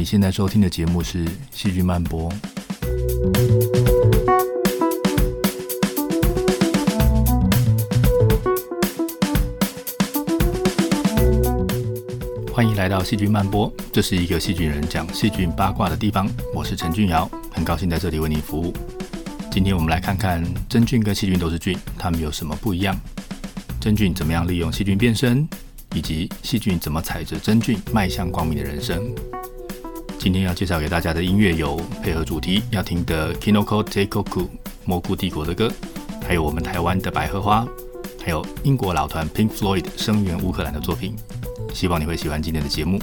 你现在收听的节目是《细菌漫播》。欢迎来到《细菌漫播》，这是一个细菌人讲细菌八卦的地方。我是陈俊尧，很高兴在这里为你服务。今天我们来看看真菌跟细菌都是菌，它们有什么不一样？真菌怎么样利用细菌变身？以及细菌怎么踩着真菌迈向光明的人生。今天要介绍给大家的音乐有配合主题要听的 Kinoko Tekoku 蘑菇帝国的歌，还有我们台湾的百合花，还有英国老团 Pink Floyd 声援乌克兰的作品。希望你会喜欢今天的节目。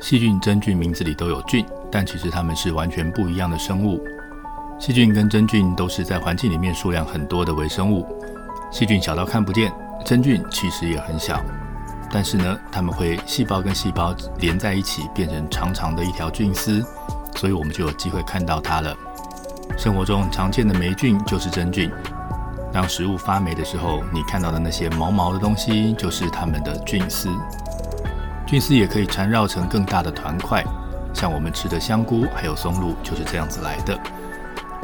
细菌、真菌名字里都有菌，但其实它们是完全不一样的生物。细菌跟真菌都是在环境里面数量很多的微生物。细菌小到看不见，真菌其实也很小，但是呢，它们会细胞跟细胞连在一起，变成长长的一条菌丝，所以我们就有机会看到它了。生活中常见的霉菌就是真菌。当食物发霉的时候，你看到的那些毛毛的东西，就是它们的菌丝。菌丝也可以缠绕成更大的团块，像我们吃的香菇还有松露就是这样子来的。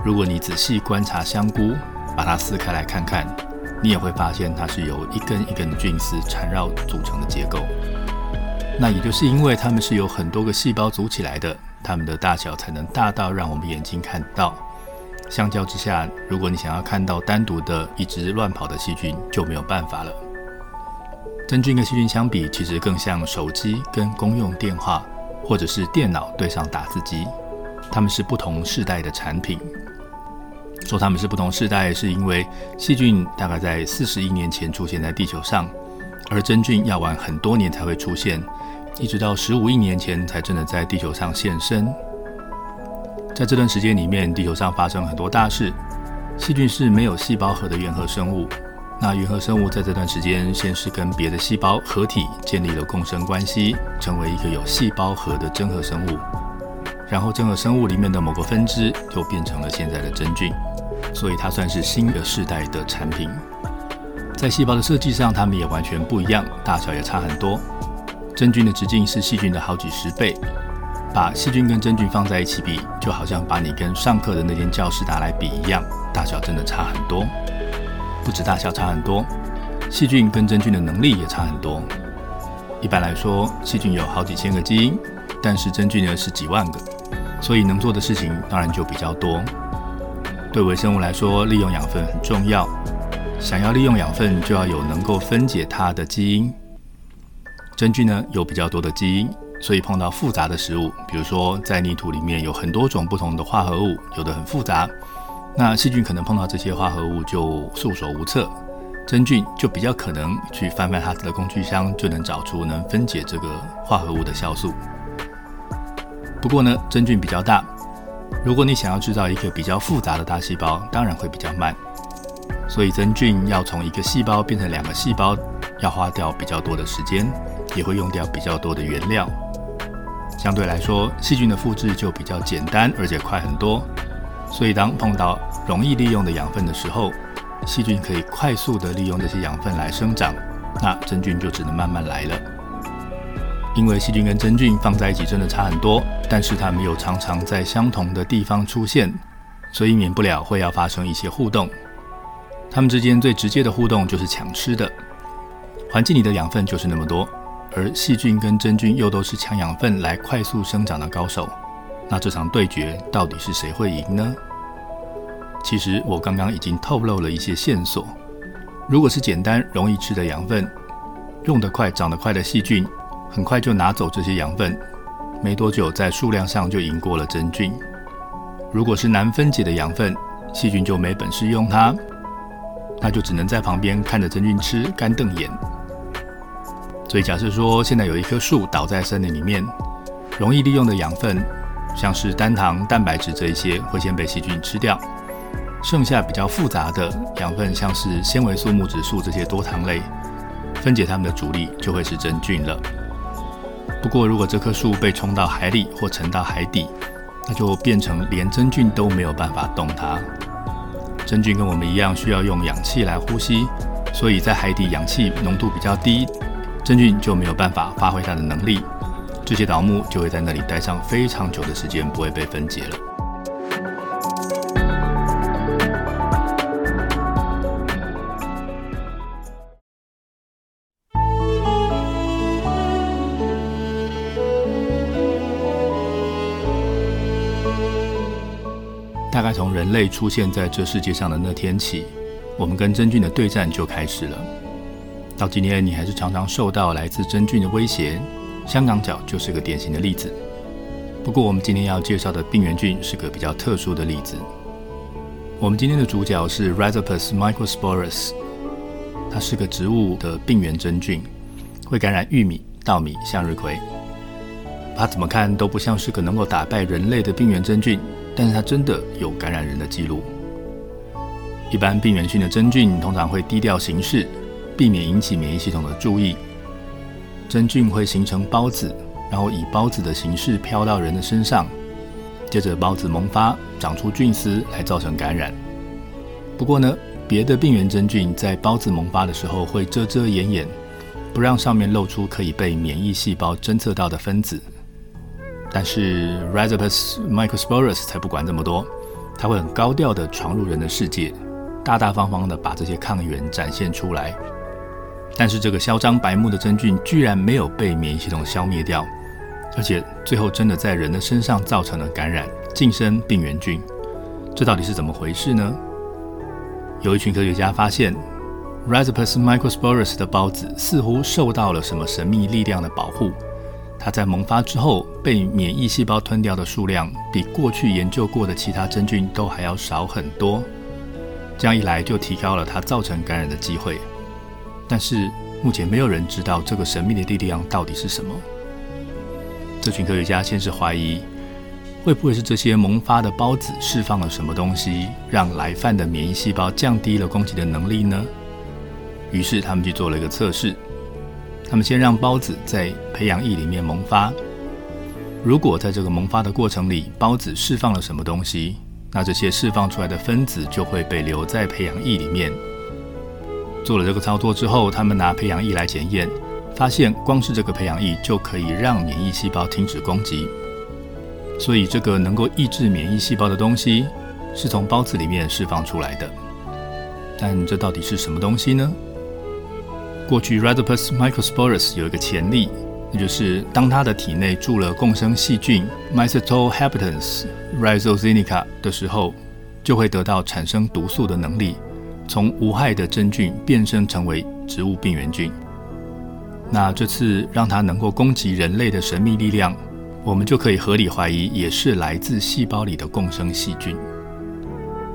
如果你仔细观察香菇，把它撕开来看看，你也会发现它是由一根一根的菌丝缠绕组成的结构。那也就是因为它们是由很多个细胞组起来的，它们的大小才能大到让我们眼睛看到。相较之下，如果你想要看到单独的一只乱跑的细菌，就没有办法了。真菌跟细菌相比，其实更像手机跟公用电话，或者是电脑对上打字机。它们是不同世代的产品。说它们是不同世代，是因为细菌大概在四十亿年前出现在地球上，而真菌要晚很多年才会出现，一直到十五亿年前才真的在地球上现身。在这段时间里面，地球上发生很多大事。细菌是没有细胞核的原核生物。那原核生物在这段时间，先是跟别的细胞合体，建立了共生关系，成为一个有细胞核的真核生物。然后真核生物里面的某个分支，就变成了现在的真菌。所以它算是新的世代的产品。在细胞的设计上，它们也完全不一样，大小也差很多。真菌的直径是细菌的好几十倍。把细菌跟真菌放在一起比，就好像把你跟上课的那间教室拿来比一样，大小真的差很多。不止大小差很多，细菌跟真菌的能力也差很多。一般来说，细菌有好几千个基因，但是真菌呢是几万个，所以能做的事情当然就比较多。对微生物来说，利用养分很重要。想要利用养分，就要有能够分解它的基因。真菌呢有比较多的基因，所以碰到复杂的食物，比如说在泥土里面有很多种不同的化合物，有的很复杂。那细菌可能碰到这些化合物就束手无策，真菌就比较可能去翻翻它的工具箱，就能找出能分解这个化合物的酵素。不过呢，真菌比较大，如果你想要制造一个比较复杂的大细胞，当然会比较慢。所以真菌要从一个细胞变成两个细胞，要花掉比较多的时间，也会用掉比较多的原料。相对来说，细菌的复制就比较简单，而且快很多。所以，当碰到容易利用的养分的时候，细菌可以快速地利用这些养分来生长，那真菌就只能慢慢来了。因为细菌跟真菌放在一起真的差很多，但是它们又常常在相同的地方出现，所以免不了会要发生一些互动。它们之间最直接的互动就是抢吃的。环境里的养分就是那么多，而细菌跟真菌又都是抢养分来快速生长的高手。那这场对决到底是谁会赢呢？其实我刚刚已经透露了一些线索。如果是简单容易吃的养分，用得快、长得快的细菌，很快就拿走这些养分，没多久在数量上就赢过了真菌。如果是难分解的养分，细菌就没本事用它，那就只能在旁边看着真菌吃，干瞪眼。所以假设说现在有一棵树倒在森林里面，容易利用的养分。像是单糖、蛋白质这一些会先被细菌吃掉，剩下比较复杂的养分，像是纤维素、木质素这些多糖类，分解它们的主力就会是真菌了。不过，如果这棵树被冲到海里或沉到海底，那就变成连真菌都没有办法动它。真菌跟我们一样需要用氧气来呼吸，所以在海底氧气浓度比较低，真菌就没有办法发挥它的能力。这些倒木就会在那里待上非常久的时间，不会被分解了。大概从人类出现在这世界上的那天起，我们跟真菌的对战就开始了。到今天，你还是常常受到来自真菌的威胁。香港脚就是个典型的例子。不过，我们今天要介绍的病原菌是个比较特殊的例子。我们今天的主角是 Rhizopus microsporus，它是个植物的病原真菌，会感染玉米、稻米、向日葵。它怎么看都不像是个能够打败人类的病原真菌，但是它真的有感染人的记录。一般病原性的真菌通常会低调行事，避免引起免疫系统的注意。真菌会形成孢子，然后以孢子的形式飘到人的身上，接着孢子萌发，长出菌丝来造成感染。不过呢，别的病原真菌在孢子萌发的时候会遮遮掩掩，不让上面露出可以被免疫细胞侦测到的分子。但是 Rhizopus microsporus 才不管这么多，它会很高调地闯入人的世界，大大方方地把这些抗原展现出来。但是这个嚣张白目的真菌居然没有被免疫系统消灭掉，而且最后真的在人的身上造成了感染，晋升病原菌。这到底是怎么回事呢？有一群科学家发现，Rhizopus microsporus 的孢子似乎受到了什么神秘力量的保护，它在萌发之后被免疫细胞吞掉的数量，比过去研究过的其他真菌都还要少很多。这样一来，就提高了它造成感染的机会。但是目前没有人知道这个神秘的力量到底是什么。这群科学家先是怀疑，会不会是这些萌发的孢子释放了什么东西，让来犯的免疫细胞降低了攻击的能力呢？于是他们去做了一个测试。他们先让孢子在培养液里面萌发，如果在这个萌发的过程里，孢子释放了什么东西，那这些释放出来的分子就会被留在培养液里面。做了这个操作之后，他们拿培养液来检验，发现光是这个培养液就可以让免疫细胞停止攻击。所以，这个能够抑制免疫细胞的东西是从孢子里面释放出来的。但这到底是什么东西呢？过去 Rhizopus microsporus 有一个潜力，那就是当它的体内住了共生细菌 Myceto habitans rhizoxenica 的时候，就会得到产生毒素的能力。从无害的真菌变身成为植物病原菌，那这次让它能够攻击人类的神秘力量，我们就可以合理怀疑，也是来自细胞里的共生细菌。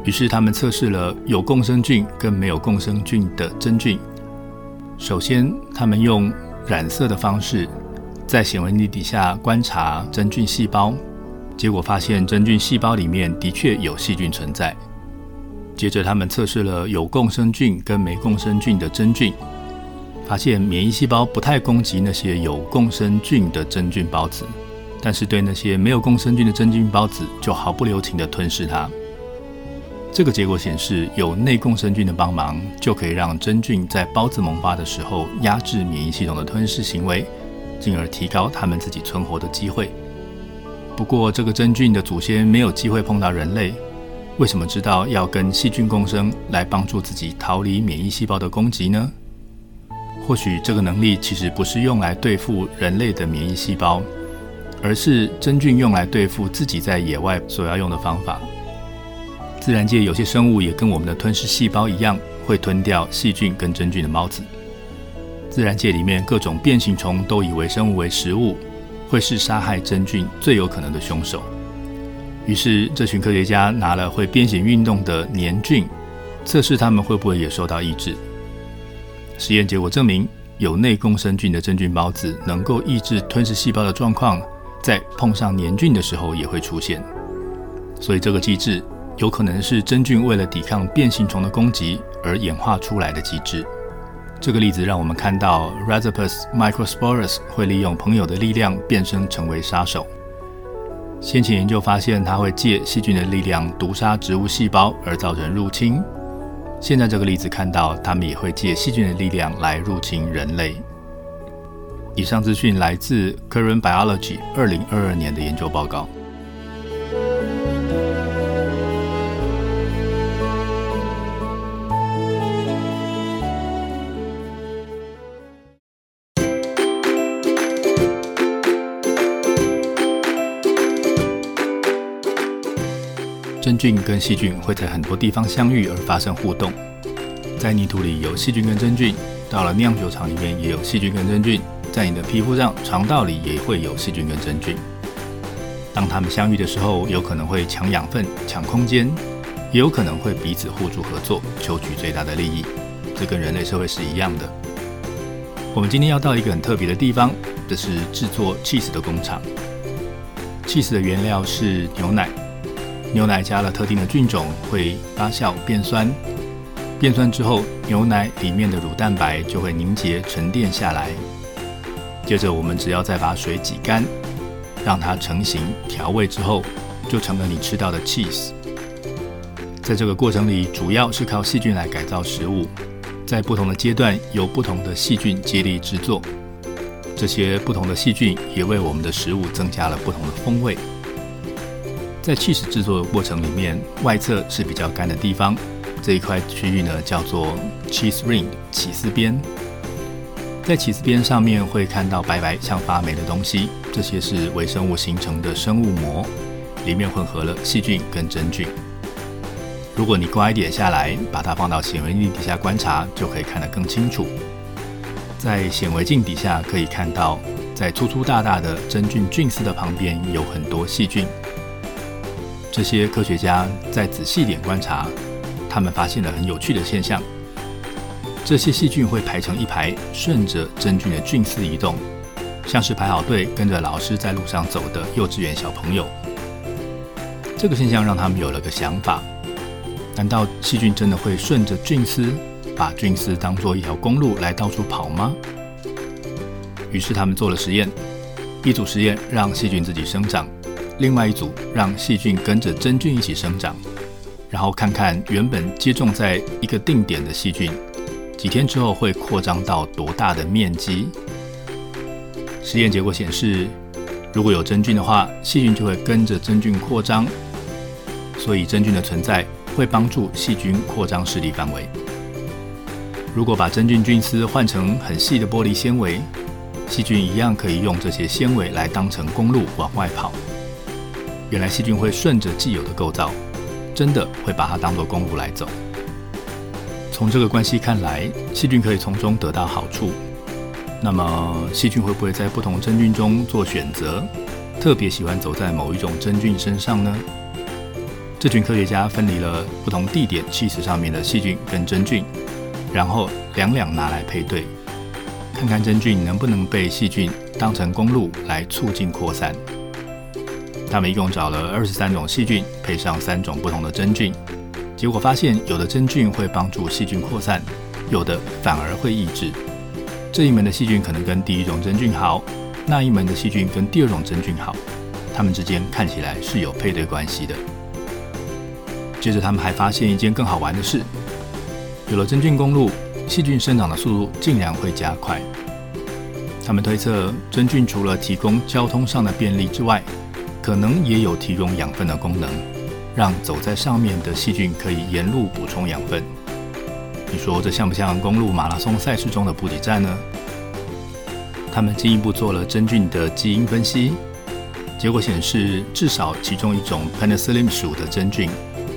于是他们测试了有共生菌跟没有共生菌的真菌。首先，他们用染色的方式在显微镜底下观察真菌细胞，结果发现真菌细胞里面的确有细菌存在。接着，他们测试了有共生菌跟没共生菌的真菌，发现免疫细胞不太攻击那些有共生菌的真菌孢子，但是对那些没有共生菌的真菌孢子就毫不留情地吞噬它。这个结果显示，有内共生菌的帮忙，就可以让真菌在孢子萌发的时候压制免疫系统的吞噬行为，进而提高它们自己存活的机会。不过，这个真菌的祖先没有机会碰到人类。为什么知道要跟细菌共生来帮助自己逃离免疫细胞的攻击呢？或许这个能力其实不是用来对付人类的免疫细胞，而是真菌用来对付自己在野外所要用的方法。自然界有些生物也跟我们的吞噬细胞一样，会吞掉细菌跟真菌的孢子。自然界里面各种变形虫都以微生物为食物，会是杀害真菌最有可能的凶手。于是，这群科学家拿了会变形运动的黏菌，测试它们会不会也受到抑制。实验结果证明，有内共生菌的真菌孢子能够抑制吞噬细胞的状况，在碰上黏菌的时候也会出现。所以，这个机制有可能是真菌为了抵抗变形虫的攻击而演化出来的机制。这个例子让我们看到 Rhizopus microsporus 会利用朋友的力量变身成为杀手。先前研究发现，它会借细菌的力量毒杀植物细胞而造成入侵。现在这个例子看到，它们也会借细菌的力量来入侵人类。以上资讯来自 Current Biology 二零二二年的研究报告。真菌跟细菌会在很多地方相遇而发生互动，在泥土里有细菌跟真菌，到了酿酒厂里面也有细菌跟真菌，在你的皮肤上、肠道里也会有细菌跟真菌。当它们相遇的时候，有可能会抢养分、抢空间，也有可能会彼此互助合作，求取最大的利益。这跟人类社会是一样的。我们今天要到一个很特别的地方，这是制作 cheese 的工厂。cheese 的原料是牛奶。牛奶加了特定的菌种，会发酵变酸。变酸之后，牛奶里面的乳蛋白就会凝结沉淀下来。接着，我们只要再把水挤干，让它成型调味之后，就成了你吃到的 cheese。在这个过程里，主要是靠细菌来改造食物，在不同的阶段由不同的细菌接力制作。这些不同的细菌也为我们的食物增加了不同的风味。在起始制作的过程里面，外侧是比较干的地方，这一块区域呢叫做 cheese ring 起司边。在起司边上面会看到白白像发霉的东西，这些是微生物形成的生物膜，里面混合了细菌跟真菌。如果你刮一点下来，把它放到显微镜底下观察，就可以看得更清楚。在显微镜底下可以看到，在粗粗大大的真菌菌丝的旁边有很多细菌。这些科学家再仔细点观察，他们发现了很有趣的现象。这些细菌会排成一排，顺着真菌的菌丝移动，像是排好队跟着老师在路上走的幼稚园小朋友。这个现象让他们有了个想法：难道细菌真的会顺着菌丝，把菌丝当做一条公路来到处跑吗？于是他们做了实验，一组实验让细菌自己生长。另外一组让细菌跟着真菌一起生长，然后看看原本接种在一个定点的细菌，几天之后会扩张到多大的面积。实验结果显示，如果有真菌的话，细菌就会跟着真菌扩张，所以真菌的存在会帮助细菌扩张势力范围。如果把真菌菌丝换成很细的玻璃纤维，细菌一样可以用这些纤维来当成公路往外跑。原来细菌会顺着既有的构造，真的会把它当作公路来走。从这个关系看来，细菌可以从中得到好处。那么，细菌会不会在不同真菌中做选择，特别喜欢走在某一种真菌身上呢？这群科学家分离了不同地点气室上面的细菌跟真菌，然后两两拿来配对，看看真菌能不能被细菌当成公路来促进扩散。他们一共找了二十三种细菌，配上三种不同的真菌，结果发现，有的真菌会帮助细菌扩散，有的反而会抑制。这一门的细菌可能跟第一种真菌好，那一门的细菌跟第二种真菌好，它们之间看起来是有配对关系的。接着，他们还发现一件更好玩的事：有了真菌公路，细菌生长的速度竟然会加快。他们推测，真菌除了提供交通上的便利之外，可能也有提供养分的功能，让走在上面的细菌可以沿路补充养分。你说这像不像公路马拉松赛事中的补给站呢？他们进一步做了真菌的基因分析，结果显示，至少其中一种 Penicillium 属的真菌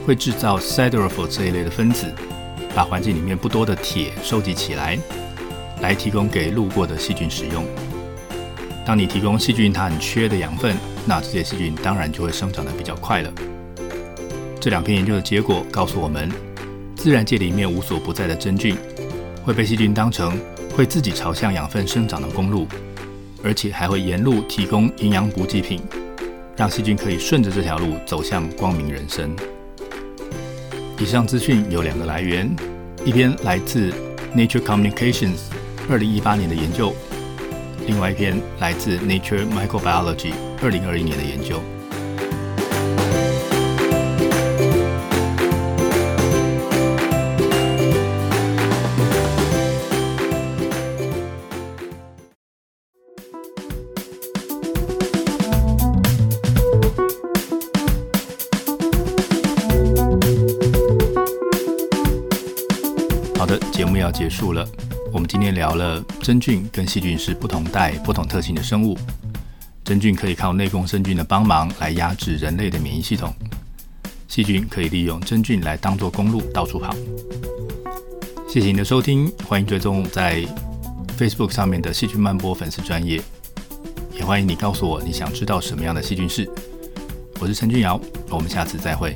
会制造 Siderophore 这一类的分子，把环境里面不多的铁收集起来，来提供给路过的细菌使用。当你提供细菌它很缺的养分，那这些细菌当然就会生长得比较快了。这两篇研究的结果告诉我们，自然界里面无所不在的真菌会被细菌当成会自己朝向养分生长的公路，而且还会沿路提供营养补给品，让细菌可以顺着这条路走向光明人生。以上资讯有两个来源，一篇来自 Nature Communications 二零一八年的研究，另外一篇来自 Nature Microbiology 二零二一年的研究。好的，节目要结束了。我们今天聊了真菌跟细菌是不同代、不同特性的生物。真菌可以靠内共生菌的帮忙来压制人类的免疫系统，细菌可以利用真菌来当作公路到处跑。谢谢你的收听，欢迎追踪在 Facebook 上面的细菌漫播粉丝专业，也欢迎你告诉我你想知道什么样的细菌事。我是陈俊尧，我们下次再会。